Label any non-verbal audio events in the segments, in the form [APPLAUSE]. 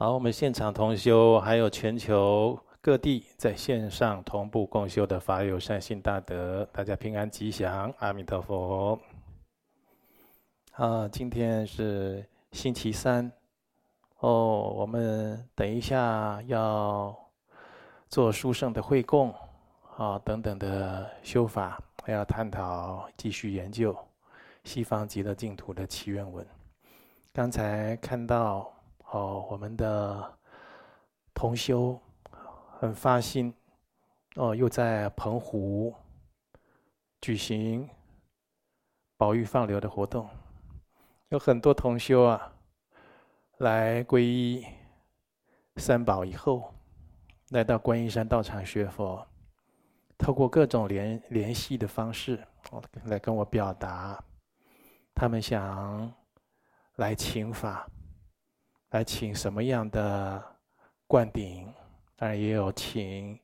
好，我们现场同修，还有全球各地在线上同步共修的法友善心大德，大家平安吉祥，阿弥陀佛。啊，今天是星期三，哦，我们等一下要做书圣的会供，啊，等等的修法，还要探讨继续研究西方极乐净土的祈愿文。刚才看到。哦，我们的同修很发心哦，又在澎湖举行宝玉放流的活动，有很多同修啊来皈依三宝以后，来到观音山道场学佛，透过各种联联系的方式，来跟我表达他们想来请法。来请什么样的灌顶？当然也有请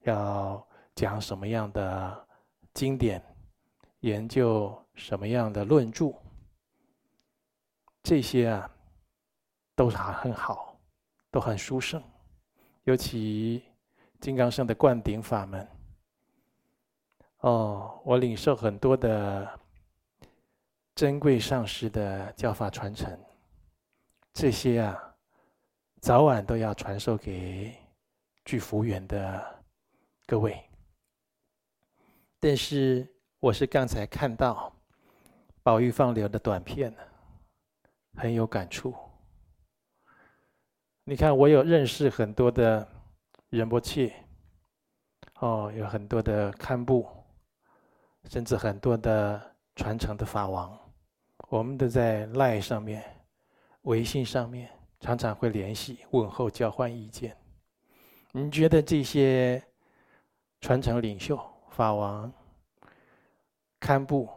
要讲什么样的经典，研究什么样的论著。这些啊，都是很好，都很殊胜。尤其金刚圣的灌顶法门，哦，我领受很多的珍贵上师的教法传承。这些啊，早晚都要传授给具福缘的各位。但是我是刚才看到宝玉放流的短片，很有感触。你看，我有认识很多的仁波切，哦，有很多的堪布，甚至很多的传承的法王，我们都在赖上面。微信上面常常会联系、问候、交换意见。你觉得这些传承领袖、法王、堪布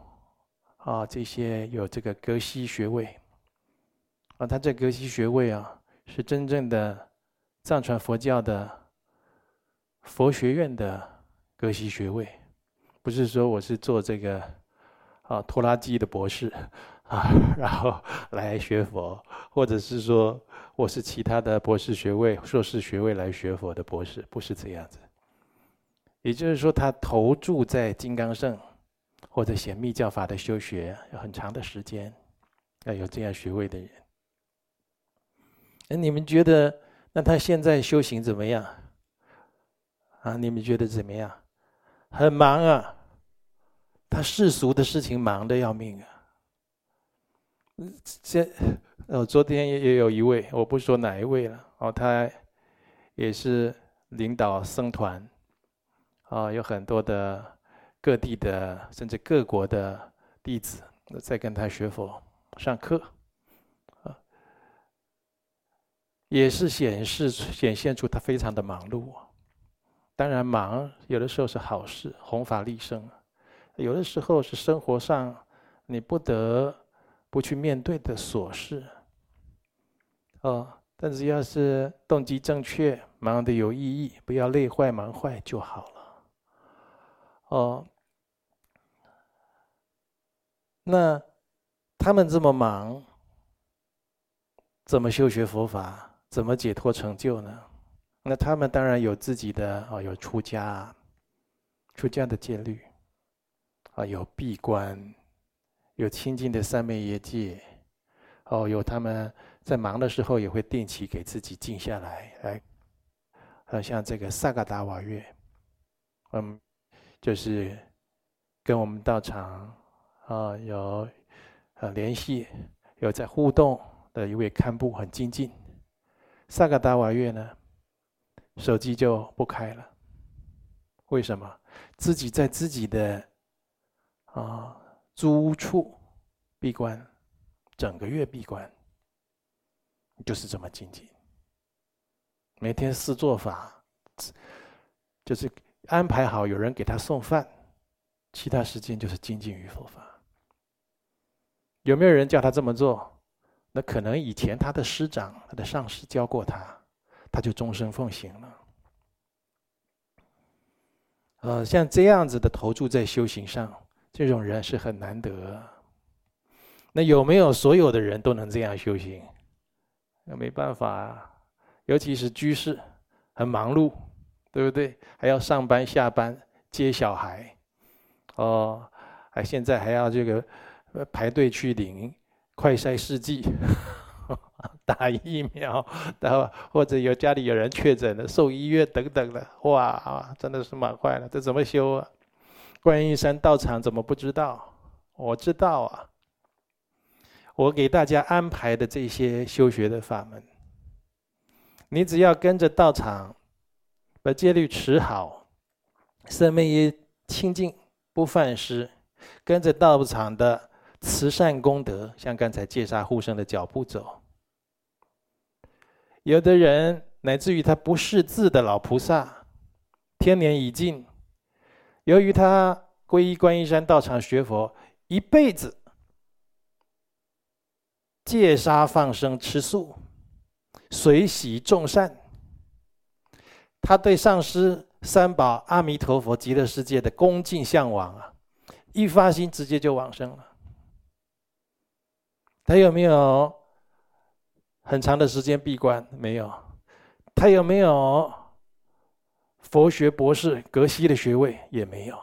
啊，这些有这个格西学位啊，他这格西学位啊，是真正的藏传佛教的佛学院的格西学位，不是说我是做这个啊拖拉机的博士。啊，然后 [LAUGHS] 来学佛，或者是说我是其他的博士学位、硕士学位来学佛的博士，不是这样子。也就是说，他投注在金刚圣或者显密教法的修学有很长的时间，要有这样学位的人。那你们觉得，那他现在修行怎么样？啊，你们觉得怎么样？很忙啊，他世俗的事情忙得要命啊。这，呃，昨天也也有一位，我不说哪一位了，哦，他也是领导僧团，啊，有很多的各地的甚至各国的弟子在跟他学佛上课，啊，也是显示显现出他非常的忙碌。当然，忙有的时候是好事，弘法利生；有的时候是生活上你不得。不去面对的琐事，哦，但是要是动机正确，忙得有意义，不要累坏忙坏就好了。哦，那他们这么忙，怎么修学佛法？怎么解脱成就呢？那他们当然有自己的哦，有出家，出家的戒律，啊，有闭关。有清净的三昧耶戒，哦，有他们在忙的时候也会定期给自己静下来，来，呃，像这个萨嘎达瓦月，嗯，就是跟我们道场啊有呃联系，有在互动的一位堪布很精进。萨嘎达瓦月呢，手机就不开了，为什么？自己在自己的啊。租处闭关，整个月闭关，就是这么精进。每天四做法，就是安排好有人给他送饭，其他时间就是精进于佛法。有没有人叫他这么做？那可能以前他的师长、他的上师教过他，他就终身奉行了。呃，像这样子的投注在修行上。这种人是很难得。那有没有所有的人都能这样修行？那没办法啊。尤其是居士，很忙碌，对不对？还要上班下班接小孩，哦，还现在还要这个排队去领快筛试剂。[LAUGHS] 打疫苗，然后或者有家里有人确诊了，送医院等等的，哇，真的是蛮坏了。这怎么修啊？观音山道场怎么不知道？我知道啊。我给大家安排的这些修学的法门，你只要跟着道场，把戒律持好，生命也清净不犯失，跟着道场的慈善功德，像刚才戒杀护生的脚步走。有的人乃至于他不识字的老菩萨，天年已尽，由于他皈依观音山道场学佛，一辈子戒杀放生吃素，随喜众善，他对上师三宝阿弥陀佛极乐世界的恭敬向往啊，一发心直接就往生了。他有没有？很长的时间闭关没有，他有没有佛学博士、格西的学位也没有，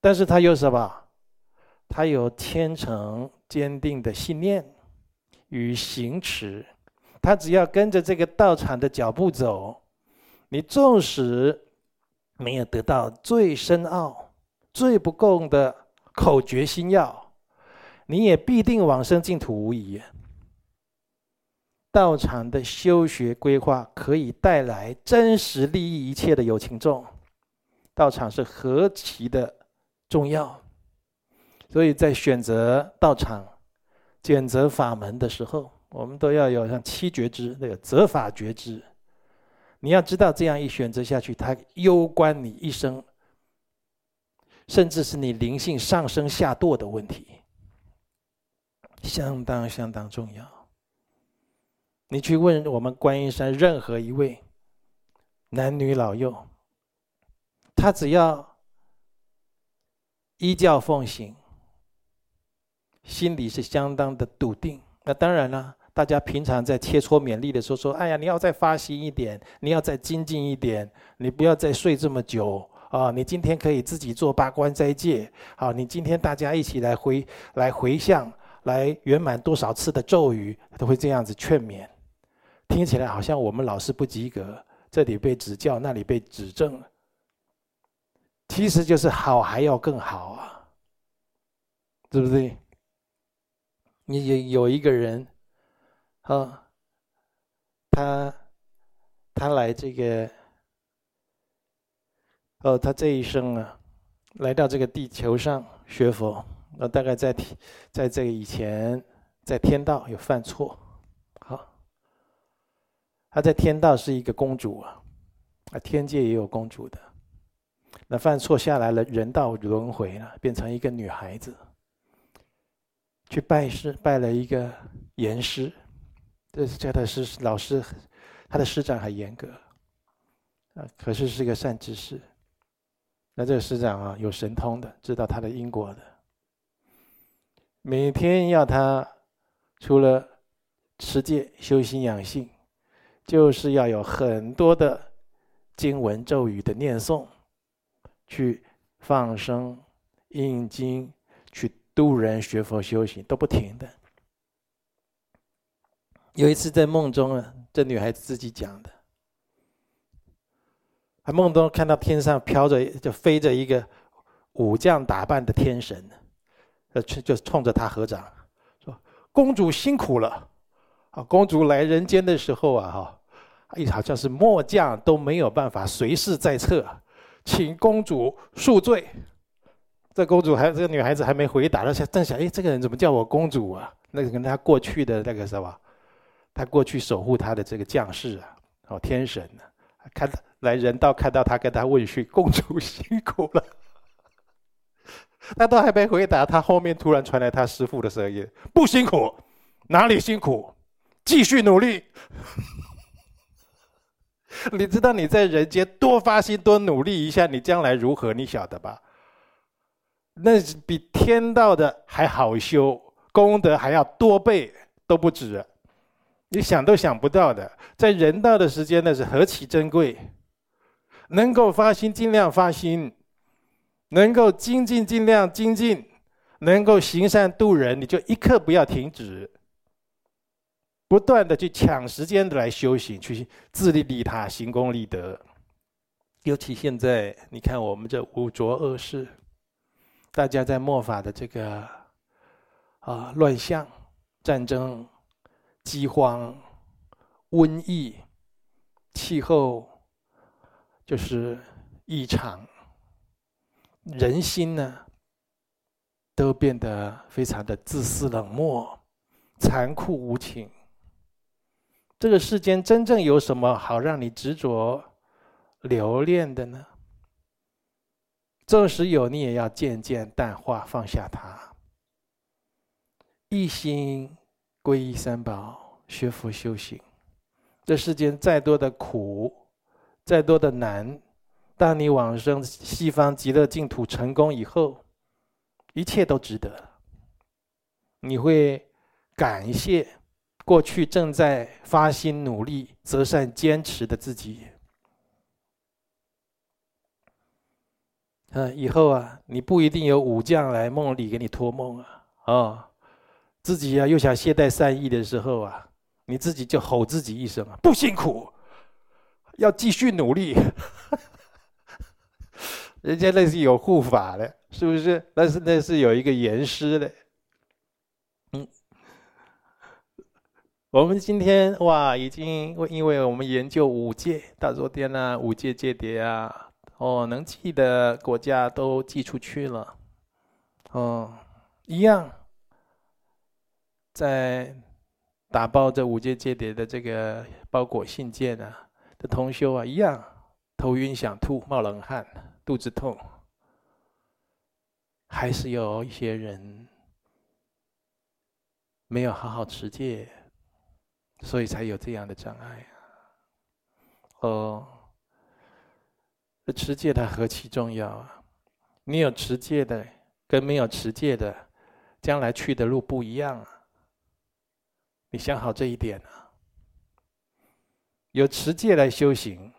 但是他有什么？他有虔诚坚定的信念与行持，他只要跟着这个道场的脚步走，你纵使没有得到最深奥、最不共的口诀心要，你也必定往生净土无疑。道场的修学规划可以带来真实利益一切的有情众，道场是何其的重要，所以在选择道场、选择法门的时候，我们都要有像七觉知那个择法觉知。你要知道，这样一选择下去，它攸关你一生，甚至是你灵性上升下堕的问题，相当相当重要。你去问我们观音山任何一位男女老幼，他只要依教奉行，心里是相当的笃定。那当然了，大家平常在切磋勉励的时候说：“哎呀，你要再发心一点，你要再精进一点，你不要再睡这么久啊！你今天可以自己做八关斋戒，好，你今天大家一起来回来回向，来圆满多少次的咒语，都会这样子劝勉。”听起来好像我们老师不及格，这里被指教，那里被指正，其实就是好还要更好啊，对不对？你有有一个人，啊，他他来这个，哦，他这一生啊，来到这个地球上学佛，那大概在在这个以前，在天道有犯错。她在天道是一个公主啊，啊，天界也有公主的。那犯错下来了，人道轮回了，变成一个女孩子，去拜师，拜了一个严师，这是叫他师老师，他的师长很严格，啊，可是是个善知识。那这个师长啊，有神通的，知道他的因果的，每天要他除了持戒、修心养性。就是要有很多的经文咒语的念诵，去放生、印经、去度人学佛修行都不停的。有一次在梦中啊，这女孩子自己讲的，她梦中看到天上飘着就飞着一个武将打扮的天神，呃，就冲着她合掌，说：“公主辛苦了。”啊，公主来人间的时候啊，哈，哎好像是末将都没有办法随侍在侧，请公主恕罪。这公主还这个女孩子还没回答，她正想，哎，这个人怎么叫我公主啊？那个跟她过去的那个什么，她过去守护她的这个将士啊，哦，天神呢，看来人道看到她跟她问讯，公主辛苦了。她都还没回答，她后面突然传来她师父的声音：不辛苦，哪里辛苦？继续努力，[LAUGHS] 你知道你在人间多发心多努力一下，你将来如何？你晓得吧？那比天道的还好修，功德还要多倍都不止。你想都想不到的，在人道的时间那是何其珍贵！能够发心，尽量发心；能够精进，尽量精进；能够行善度人，你就一刻不要停止，不断的去抢时间的来修行，去自利利他，行功立德。尤其现在，你看我们这五浊恶世，大家在末法的这个啊乱象、战争。饥荒、瘟疫、气候就是异常，人心呢都变得非常的自私冷漠、残酷无情。这个世间真正有什么好让你执着留恋的呢？纵使有，你也要渐渐淡化，放下它，一心。皈依三宝，学佛修行。这世间再多的苦，再多的难，当你往生西方极乐净土成功以后，一切都值得。你会感谢过去正在发心努力、择善坚持的自己。嗯，以后啊，你不一定有武将来梦里给你托梦啊，啊、自己啊，又想懈怠善意的时候啊，你自己就吼自己一声啊，不辛苦，要继续努力。[LAUGHS] 人家那是有护法的，是不是？但是那是有一个严师的。我们今天哇，已经因为我们研究五戒，大昨天呢，五戒戒碟啊，哦，能记的国家都寄出去了，哦，一样。在打包这五戒戒碟的这个包裹信件啊的同修啊，一样头晕想吐、冒冷汗、肚子痛，还是有一些人没有好好持戒，所以才有这样的障碍啊。哦，持戒它何其重要啊！你有持戒的，跟没有持戒的，将来去的路不一样啊。你想好这一点啊？有持戒来修行，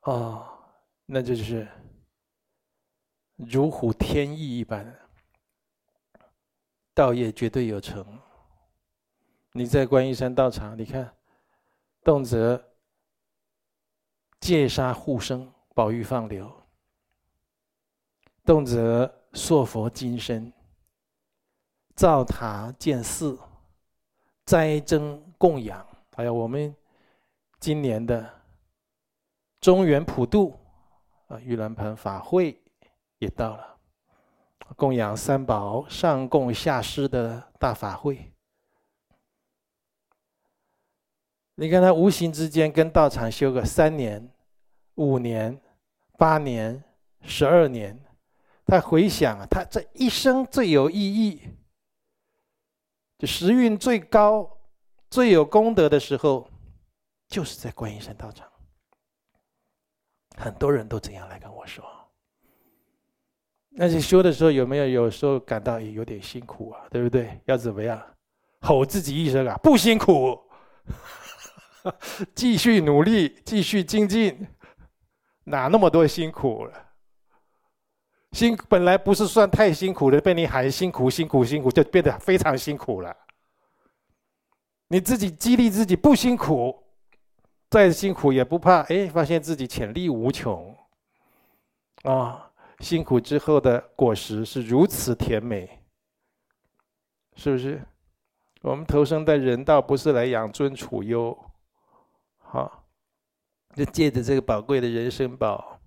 哦，那就是如虎添翼一般，道业绝对有成。你在观音山道场，你看，动辄戒杀护生，保育放流；动辄塑佛金身。造塔建寺，斋僧供养，还有我们今年的中原普渡啊，玉兰盆法会也到了，供养三宝，上供下施的大法会。你看他无形之间跟道场修个三年、五年、八年、十二年，他回想啊，他这一生最有意义。就时运最高、最有功德的时候，就是在观音山道场。很多人都这样来跟我说。那你修的时候有没有有时候感到也有点辛苦啊？对不对？要怎么样？吼自己一声啊！不辛苦，[LAUGHS] 继续努力，继续精进，哪那么多辛苦了？辛本来不是算太辛苦的，被你喊辛苦、辛苦、辛苦，就变得非常辛苦了。你自己激励自己不辛苦，再辛苦也不怕。哎，发现自己潜力无穷。啊、辛苦之后的果实是如此甜美，是不是？我们投生在人道，不是来养尊处优，好、就借着这个宝贵的人生宝。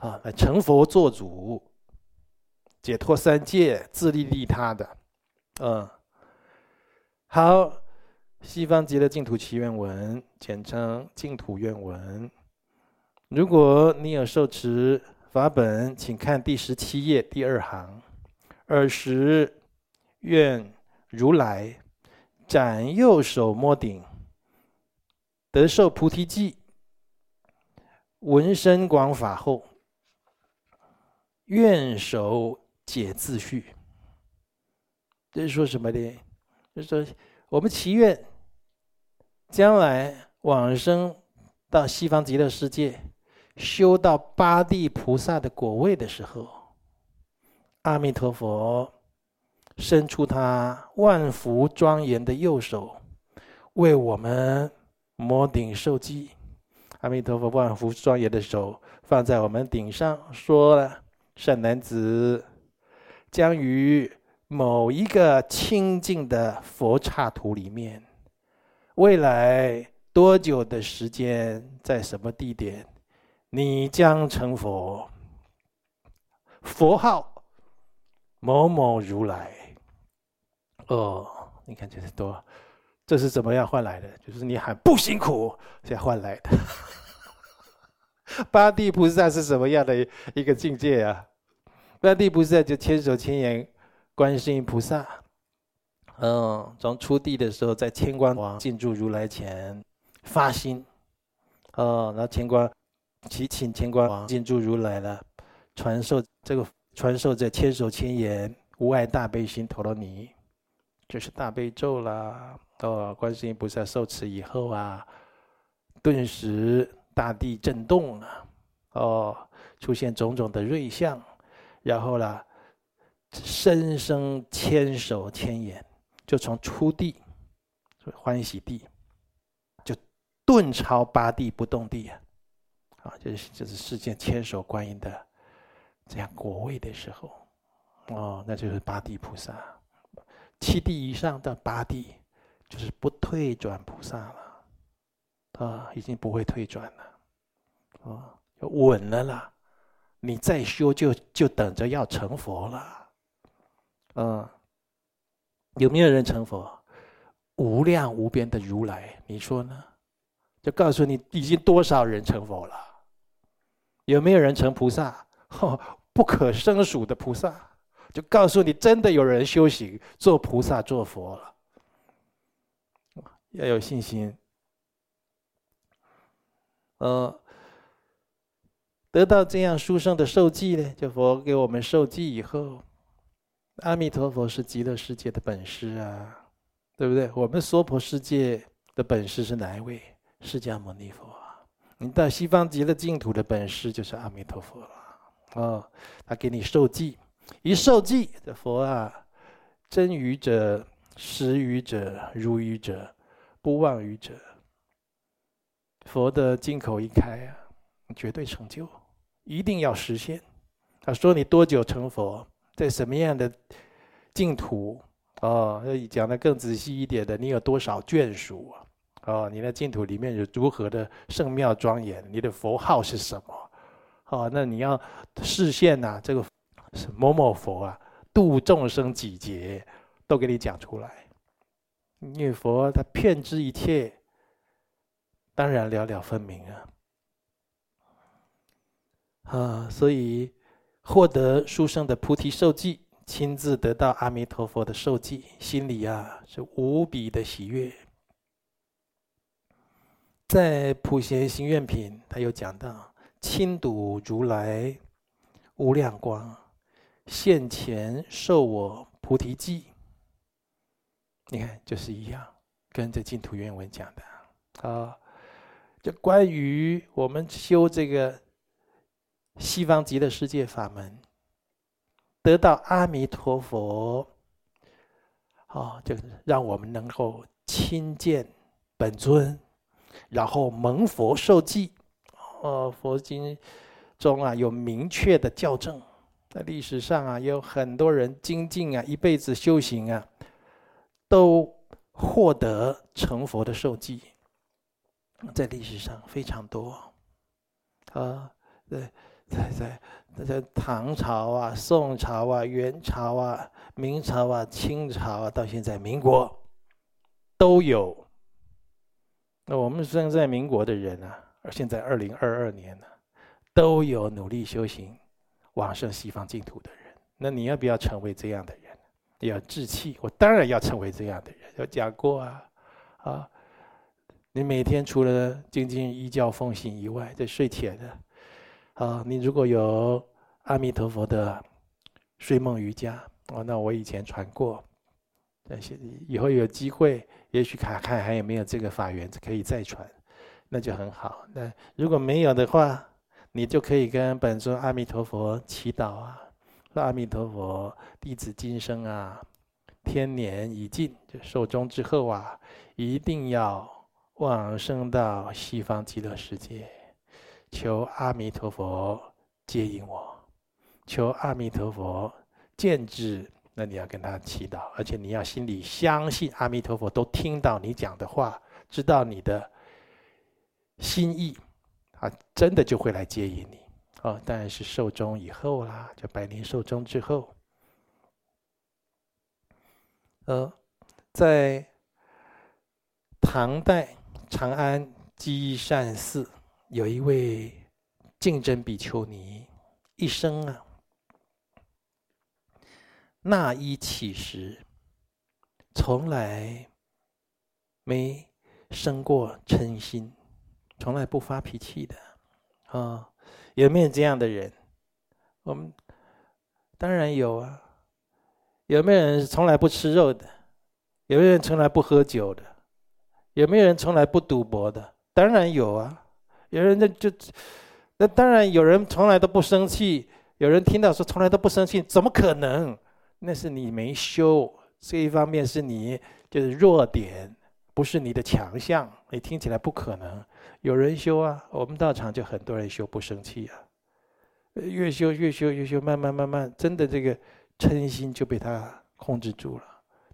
啊，来成佛做主，解脱三界，自利利他的，嗯，好，西方极乐净土祈愿文，简称净土愿文。如果你有受持法本，请看第十七页第二行。尔时愿如来展右手摸顶，得受菩提记，闻深广法后。愿守解自序，这是说什么呢？就是说我们祈愿将来往生到西方极乐世界，修到八地菩萨的果位的时候，阿弥陀佛伸出他万福庄严的右手，为我们摩顶受记。阿弥陀佛万福庄严的手放在我们顶上，说了：“善男子，将于某一个清净的佛刹土里面，未来多久的时间，在什么地点？”你将成佛，佛号某某如来。哦，你看这是多，这是怎么样换来的？就是你喊不辛苦才换来的。[LAUGHS] 八地菩萨是什么样的一个境界啊？八地菩萨就千手千眼观世音菩萨。嗯，从初地的时候，在千光王进驻如来前发心，哦，然后千光。祈请千光王进驻如来了，传授这个传授这千手千眼无碍大悲心陀罗尼，就是大悲咒啦。哦，观世音菩萨受持以后啊，顿时大地震动了，哦，出现种种的瑞相，然后啦，深生千手千眼，就从初地欢喜地，就顿超八地不动地啊。啊，就是就是世间千手观音的这样果位的时候，哦，那就是八地菩萨，七地以上的八地就是不退转菩萨了，啊，已经不会退转了，啊，稳了啦，你再修就就等着要成佛了，嗯，有没有人成佛？无量无边的如来，你说呢？就告诉你，已经多少人成佛了。有没有人成菩萨？[LAUGHS] 不可胜数的菩萨，就告诉你，真的有人修行做菩萨做佛了。要有信心。呃，得到这样殊胜的受记呢，就佛给我们受记以后，阿弥陀佛是极乐世界的本师啊，对不对？我们娑婆世界的本师是哪一位？释迦牟尼佛。你到西方极乐净土的本师就是阿弥陀佛了，哦，他给你受记，一受记，这佛啊，真愚者、实愚者、如愚者、不妄愚者，佛的金口一开啊，绝对成就，一定要实现。他说你多久成佛，在什么样的净土？哦，要讲得更仔细一点的，你有多少眷属啊？哦，你的净土里面有如何的圣妙庄严？你的佛号是什么？哦，那你要示现呐，这个是某某佛啊，度众生几劫，都给你讲出来。因为佛他遍知一切，当然了了分明啊。啊，所以获得书生的菩提受记，亲自得到阿弥陀佛的受记，心里啊是无比的喜悦。在《普贤行愿品》，他有讲到：亲睹如来无量光，现前受我菩提记。你看，就是一样，跟这净土原文讲的啊。就关于我们修这个西方极乐世界法门，得到阿弥陀佛，啊，就让我们能够亲见本尊。然后蒙佛受记，哦，佛经中啊有明确的教证，在历史上啊有很多人精进啊，一辈子修行啊，都获得成佛的受记，在历史上非常多，啊，在在在在唐朝啊、宋朝啊、元朝啊、明朝啊、清朝啊，到现在民国都有。那我们生在民国的人啊，而现在二零二二年呢，都有努力修行、往生西方净土的人。那你要不要成为这样的人？要志气，我当然要成为这样的人。有讲过啊，啊，你每天除了精进依教奉行以外，在睡前的，啊，你如果有阿弥陀佛的睡梦瑜伽，哦，那我以前传过，但是以后有机会，也许看看还有没有这个法缘可以再传，那就很好。那如果没有的话，你就可以跟本尊阿弥陀佛祈祷啊，说阿弥陀佛，弟子今生啊，天年已尽，就寿终之后啊，一定要往生到西方极乐世界，求阿弥陀佛接引我，求阿弥陀佛见智。那你要跟他祈祷，而且你要心里相信阿弥陀佛都听到你讲的话，知道你的心意。啊，真的就会来接引你哦，当然是寿终以后啦，就百年寿终之后。呃，在唐代长安积善寺有一位径真比丘尼，一生啊纳衣乞食，从来没生过嗔心。从来不发脾气的，啊、有没有这样的人？我们当然有啊。有没有人从来不吃肉的？有没有人从来不喝酒的？有没有人从来不赌博的？当然有啊。有人那就那当然有人从来都不生气。有人听到说从来都不生气，怎么可能？那是你没修，这一方面是你就是弱点，不是你的强项。你听起来不可能。有人修啊，我们道场就很多人修不生气啊，越修越修越修，慢慢慢慢，真的这个嗔心就被他控制住了，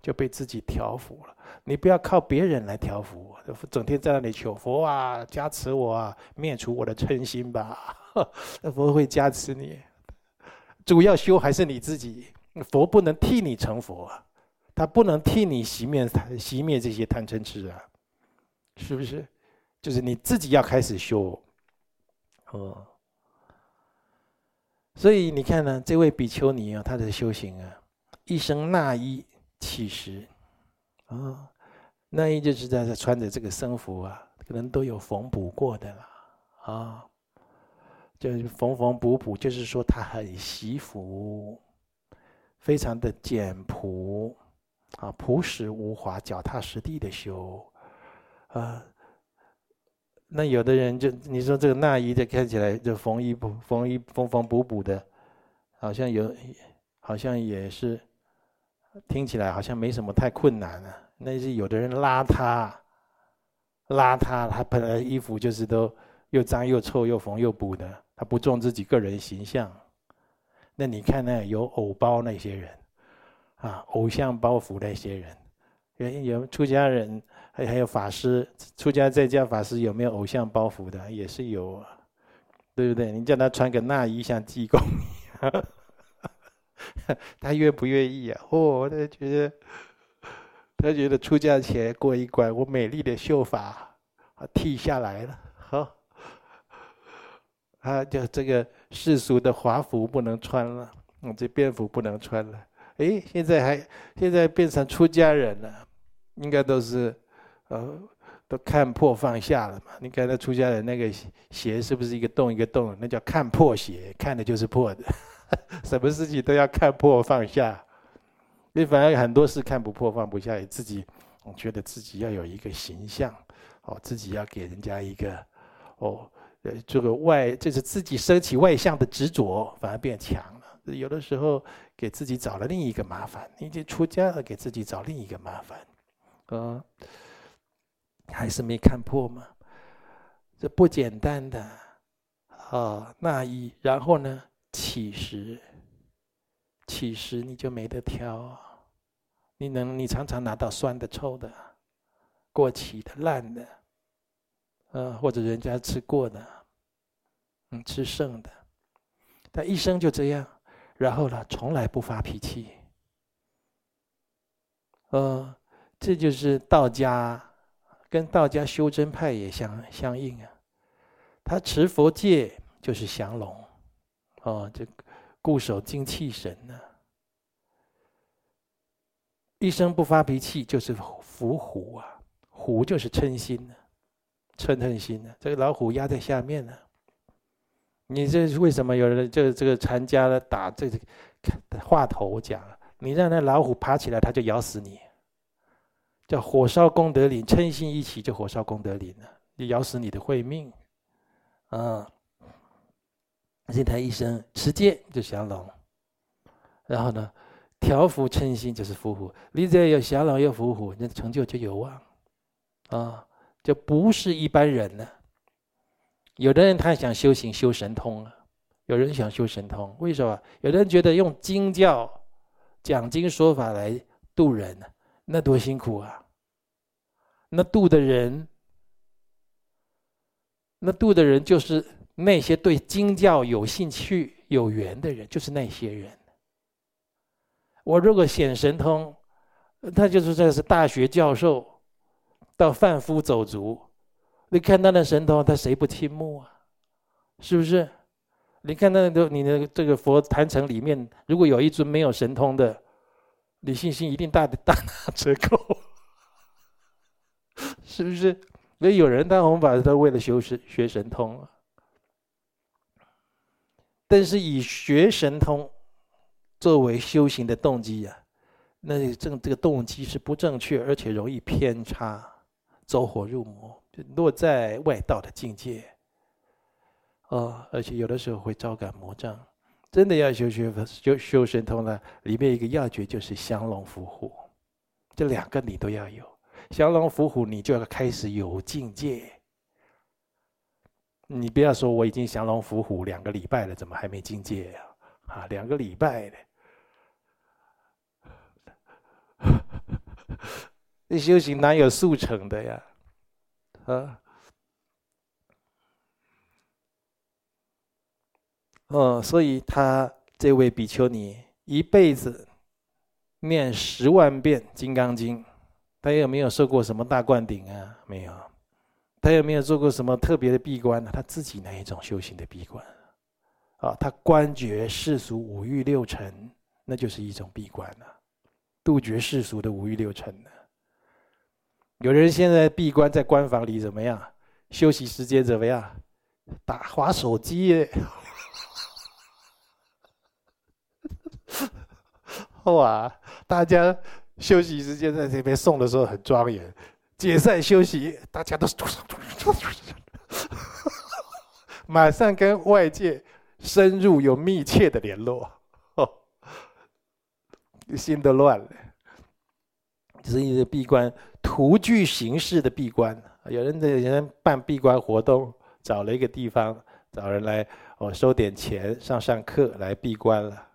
就被自己调伏了。你不要靠别人来调伏我，整天在那里求佛啊，加持我啊，灭除我的嗔心吧，[LAUGHS] 佛会加持你。主要修还是你自己，佛不能替你成佛啊，他不能替你熄灭熄灭这些贪嗔痴啊，是不是？就是你自己要开始修，哦，所以你看呢，这位比丘尼啊，他的修行啊，一生纳衣乞食，啊，纳衣就是在穿着这个僧服啊，可能都有缝补过的了，啊，就是缝缝补补，就是说他很惜福，非常的简朴，啊，朴实无华，脚踏实地的修，啊。那有的人就你说这个纳衣的看起来就缝衣补缝衣缝缝补补的，好像有，好像也是，听起来好像没什么太困难啊。那是有的人邋遢，邋遢，他本来衣服就是都又脏又臭又缝又补的，他不重自己个人形象。那你看那有偶包那些人，啊，偶像包袱那些人，有有出家人。还还有法师，出家在家法师有没有偶像包袱的？也是有啊，对不对？你叫他穿个纳衣像济公一样，[LAUGHS] 他愿不愿意啊？哦，他觉得，他觉得出家前过一关，我美丽的秀发剃下来了，好，他就这个世俗的华服不能穿了，嗯，这便服不能穿了。哎，现在还现在变成出家人了，应该都是。呃，都看破放下了嘛？你看那出家人那个鞋是不是一个洞一个洞？那叫看破鞋，看的就是破的。[LAUGHS] 什么事情都要看破放下，你反而很多事看不破放不下，自己觉得自己要有一个形象，哦，自己要给人家一个，哦，呃，这个外就是自己升起外向的执着，反而变强了。有的时候给自己找了另一个麻烦，你就出家了，给自己找另一个麻烦，嗯。还是没看破吗？这不简单的啊！那一，然后呢？乞食，乞食你就没得挑。你能，你常常拿到酸的、臭的、过期的、烂的，呃，或者人家吃过的，嗯，吃剩的。他一生就这样，然后呢，从来不发脾气。呃，这就是道家。跟道家修真派也相相应啊，他持佛戒就是降龙，哦，这固守精气神呢、一生不发脾气就是伏虎啊，虎就是嗔心呢、啊，嗔恨心呢、啊，这个老虎压在下面呢、你这是为什么有人这这个禅家的打这个话头讲，你让那老虎爬起来，他就咬死你，叫火烧功德林，嗔心一起就火烧功德林了，就咬死你的慧命，啊！这他一生持戒就降龙，然后呢，调伏嗔心就是伏虎。你只要有降龙又伏虎，那成就就有望，啊，就不是一般人了。有的人他想修行修神通啊，有人想修神通，为什么？有的人觉得用经教讲经说法来度人，那多辛苦啊！那度的人，那度的人就是。那些对经教有兴趣、有缘的人，就是那些人。我如果显神通，他就是这是大学教授到贩夫走卒，你看他的神通，他谁不倾慕啊？是不是？你看那个你的这个佛坛城里面，如果有一尊没有神通的，你信心一定大大打折扣，是不是？所以有人当弘法他为了修神学神通啊。但是以学神通作为修行的动机呀，那正这个动机是不正确，而且容易偏差，走火入魔，就落在外道的境界。哦，而且有的时候会招感魔障。真的要修学修修神通呢，里面一个要诀就是降龙伏虎，这两个你都要有。降龙伏虎，你就要开始有境界。你不要说我已经降龙伏虎两个礼拜了，怎么还没境界呀？啊，两个礼拜了，[LAUGHS] 这修行哪有速成的呀？啊，哦，所以他这位比丘尼一辈子念十万遍《金刚经》，他有没有受过什么大灌顶啊？没有。他有没有做过什么特别的闭关呢？他自己那一种修行的闭关，啊，他观绝世俗五欲六尘，那就是一种闭关了，杜绝世俗的五欲六尘了。有人现在闭关在关房里怎么样？休息时间怎么样？打滑手机耶！[LAUGHS] 哇，大家休息时间在这边诵的时候很庄严。解散休息，大家都马上跟外界深入有密切的联络，[LAUGHS] 心都乱了。就是一个闭关，徒具形式的闭关。有人在有人办闭关活动，找了一个地方，找人来哦，收点钱上上课来闭关了。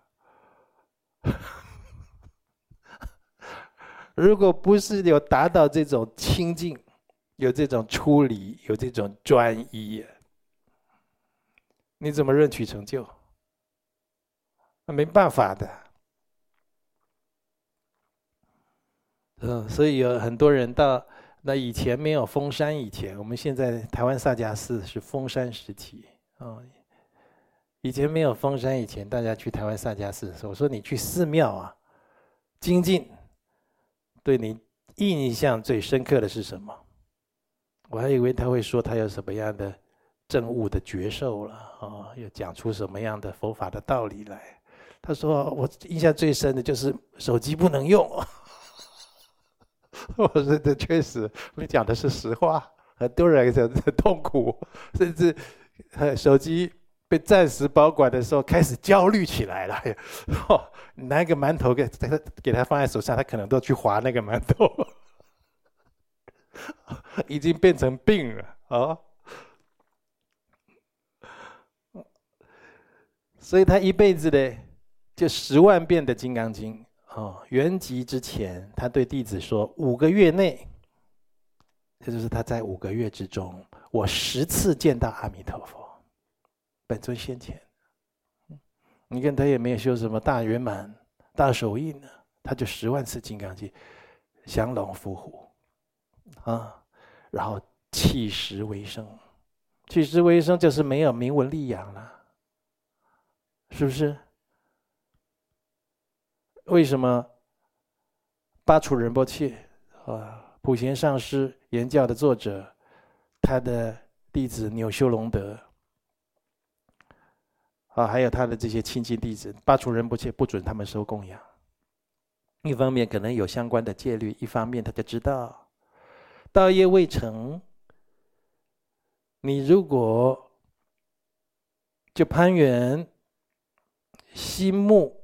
如果不是有达到这种清净，有这种出离，有这种专一，你怎么认取成就？那没办法的。嗯，所以有很多人到那以前没有封山以前，我们现在台湾萨迦寺是封山时期啊。以前没有封山以前，大家去台湾萨迦寺的时候，我说你去寺庙啊，精进。对你印象最深刻的是什么？我还以为他会说他有什么样的证悟的觉受了啊，又讲出什么样的佛法的道理来。他说我印象最深的就是手机不能用。[LAUGHS] 我说这确实，你讲的是实话。很多人很痛苦，甚至手机。被暂时保管的时候，开始焦虑起来了。[LAUGHS] 哦，拿一个馒头给他，给他放在手上，他可能都去划那个馒头，[LAUGHS] 已经变成病了啊！哦，所以他一辈子的就十万遍的《金刚经》哦，原籍之前，他对弟子说：五个月内，这就是他在五个月之中，我十次见到阿弥陀佛。本尊先前，你看他也没有修什么大圆满、大手印呢，他就十万次金刚经，降龙伏虎，啊，然后弃食为生，弃食为生就是没有名闻利养了，是不是？为什么巴楚仁波切啊，普贤上师言教的作者，他的弟子纽修隆德。啊，还有他的这些亲近弟子，巴楚人不切不准他们收供养。一方面可能有相关的戒律，一方面他就知道，道业未成，你如果就攀缘心木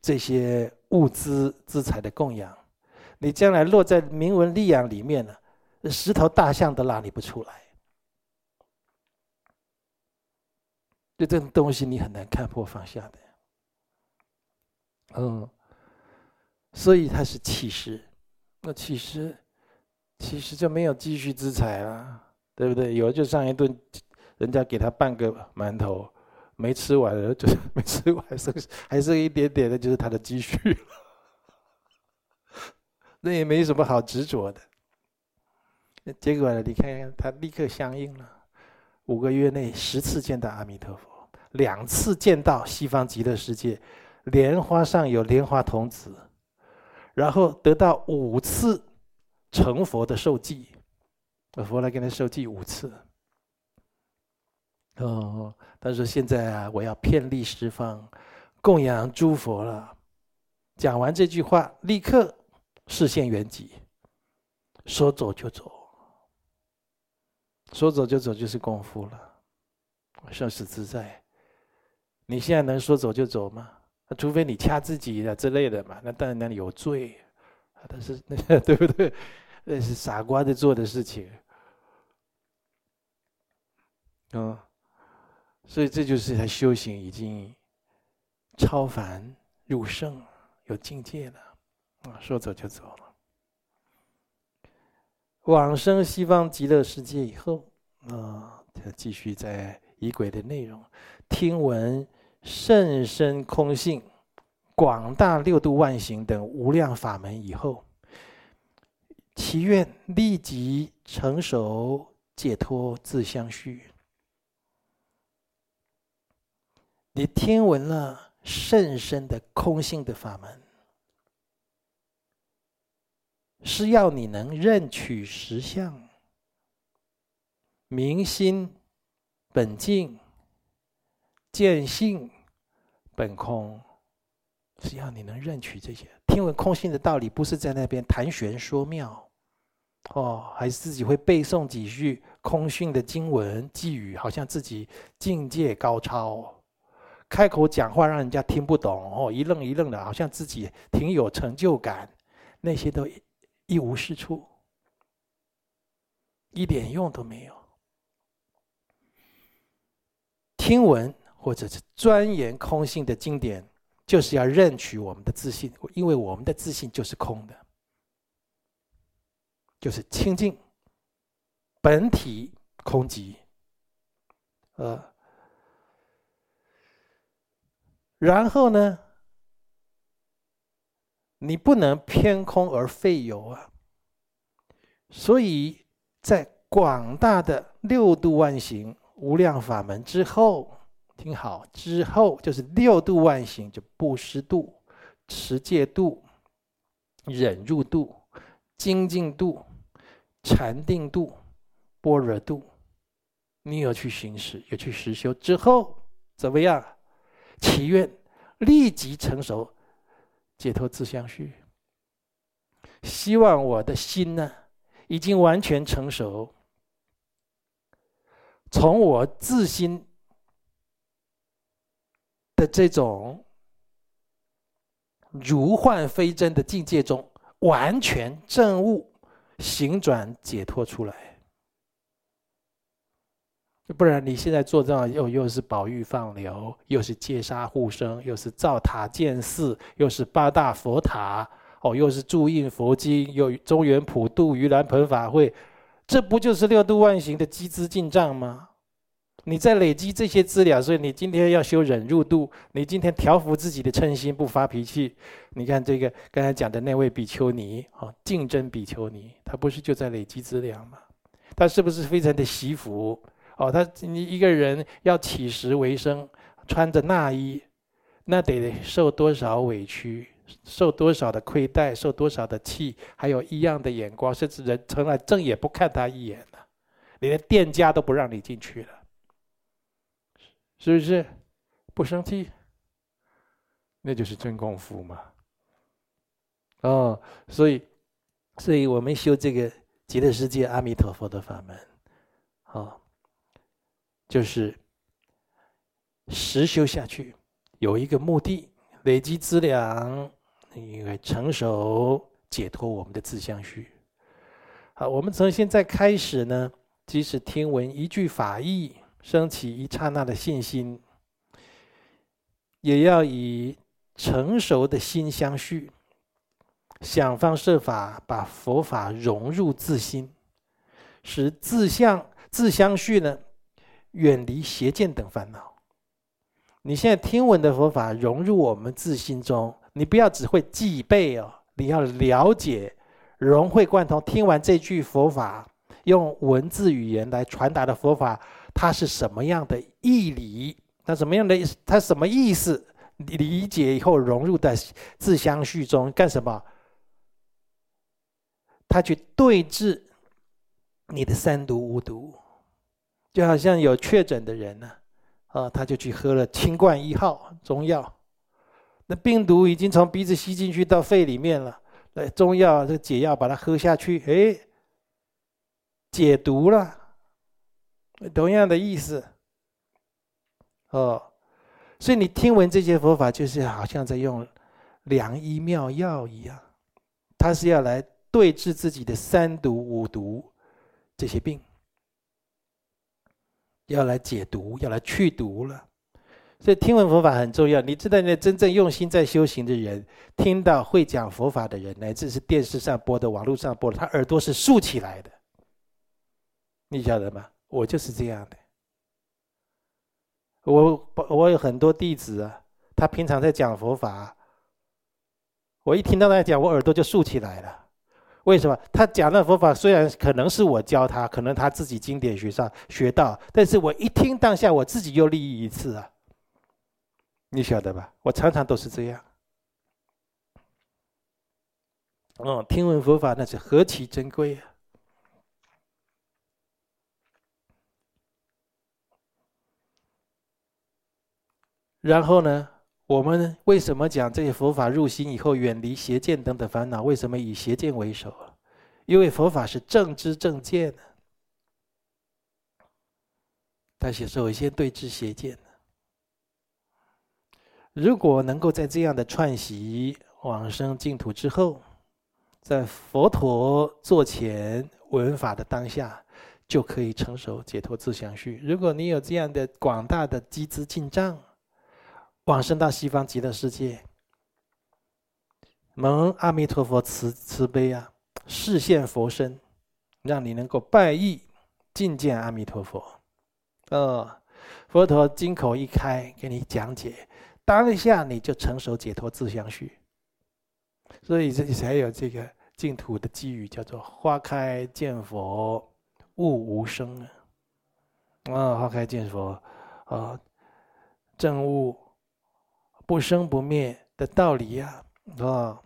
这些物资资财的供养，你将来落在名闻利养里面呢，十头大象都拉你不出来。就这种东西，你很难看破放下的。嗯。所以他是乞食，那其实，其实就没有积蓄之财了，对不对？有就上一顿，人家给他半个馒头，没吃完了 [LAUGHS] 就是没吃完，剩还剩一点点的，就是他的积蓄。那也没什么好执着的。那结果呢，你看看他立刻相应了，五个月内十次见到阿弥陀佛，两次见到西方极乐世界，莲花上有莲花童子。然后得到五次成佛的受记，佛来给他受记五次。哦，他说现在啊，我要遍历十方，供养诸佛了。讲完这句话，立刻示现圆寂，说走就走，说走就走就是功夫了，生死自在。你现在能说走就走吗？那除非你掐自己的之类的嘛，那当然那里有罪，但是那 [LAUGHS] 对不对？那是傻瓜在做的事情，嗯，所以这就是他修行已经超凡入圣，有境界了，啊，说走就走了。往生西方极乐世界以后，啊，他继续在仪轨的内容，听闻。甚深空性，广大六度万行等无量法门以后，祈愿立即成熟解脱自相续。你听闻了甚深的空性的法门，是要你能认取实相，明心本净，见性。本空，只要你能认取这些，听闻空性的道理，不是在那边谈玄说妙，哦，还是自己会背诵几句空性的经文偈语，好像自己境界高超，开口讲话让人家听不懂，哦，一愣一愣的，好像自己挺有成就感，那些都一无是处，一点用都没有。听闻。或者是钻研空性的经典，就是要认取我们的自信，因为我们的自信就是空的，就是清净本体空寂，呃，然后呢，你不能偏空而废有啊，所以在广大的六度万行无量法门之后。听好，之后就是六度万行，就布施度、持戒度、忍辱度、精进度、禅定度、般若度。你有去行使，有去实修之后，怎么样？祈愿立即成熟，解脱自相续。希望我的心呢，已经完全成熟，从我自心。的这种如幻非真的境界中，完全证悟、行转解脱出来。不然你现在做这样，又又是宝玉放流，又是戒杀护生，又是造塔建寺，又是八大佛塔，哦，又是注印佛经，又中原普渡、盂兰盆法会，这不就是六度万行的积资进账吗？你在累积这些资料，所以你今天要修忍辱度，你今天调伏自己的嗔心，不发脾气。你看这个刚才讲的那位比丘尼，哦，竞争比丘尼，他不是就在累积资粮吗？他是不是非常的惜福？哦，他你一个人要乞食为生，穿着衲衣，那得受多少委屈，受多少的亏待，受多少的气，还有异样的眼光，甚至人从来正眼不看他一眼了，连店家都不让你进去了。是不是不生气？那就是真功夫嘛！哦，所以，所以我们修这个极乐世界阿弥陀佛的法门，哦，就是实修下去，有一个目的，累积资粮，因为成熟解脱我们的自相续。好，我们从现在开始呢，即使听闻一句法义，升起一刹那的信心，也要以成熟的心相续，想方设法把佛法融入自心，使自相自相续呢，远离邪见等烦恼。你现在听闻的佛法融入我们自心中，你不要只会记背哦，你要了解。融会贯通，听完这句佛法，用文字语言来传达的佛法，它是什么样的义理？它什么样的意？它什么意思？理解以后融入在自相续中干什么？他去对治你的三毒五毒，就好像有确诊的人呢，啊，他就去喝了清冠一号中药，那病毒已经从鼻子吸进去到肺里面了。对，中药这个解药把它喝下去，哎，解毒了，同样的意思。哦，所以你听闻这些佛法，就是好像在用良医妙药一样，它是要来对治自己的三毒五毒这些病，要来解毒，要来去毒了。所以听闻佛法很重要。你知道，那真正用心在修行的人，听到会讲佛法的人，乃至是电视上播的、网络上播的，他耳朵是竖起来的。你晓得吗？我就是这样的。我我有很多弟子啊，他平常在讲佛法，我一听到他讲，我耳朵就竖起来了。为什么？他讲的佛法虽然可能是我教他，可能他自己经典学上学到，但是我一听当下，我自己又利益一次啊。你晓得吧？我常常都是这样。哦，听闻佛法那是何其珍贵啊！然后呢，我们为什么讲这些佛法入心以后远离邪见等等烦恼？为什么以邪见为首？因为佛法是正知正见的，他是首先对治邪见。如果能够在这样的串习往生净土之后，在佛陀座前闻法的当下，就可以成熟解脱自相续。如果你有这样的广大的积资进账，往生到西方极乐世界，蒙阿弥陀佛慈慈悲啊，示现佛身，让你能够拜谒觐见阿弥陀佛。呃，佛陀金口一开，给你讲解。当下你就成熟解脱自相续，所以这里才有这个净土的偈语，叫做“花开见佛，悟无生”啊！啊，花开见佛，啊，证悟不生不灭的道理呀！啊，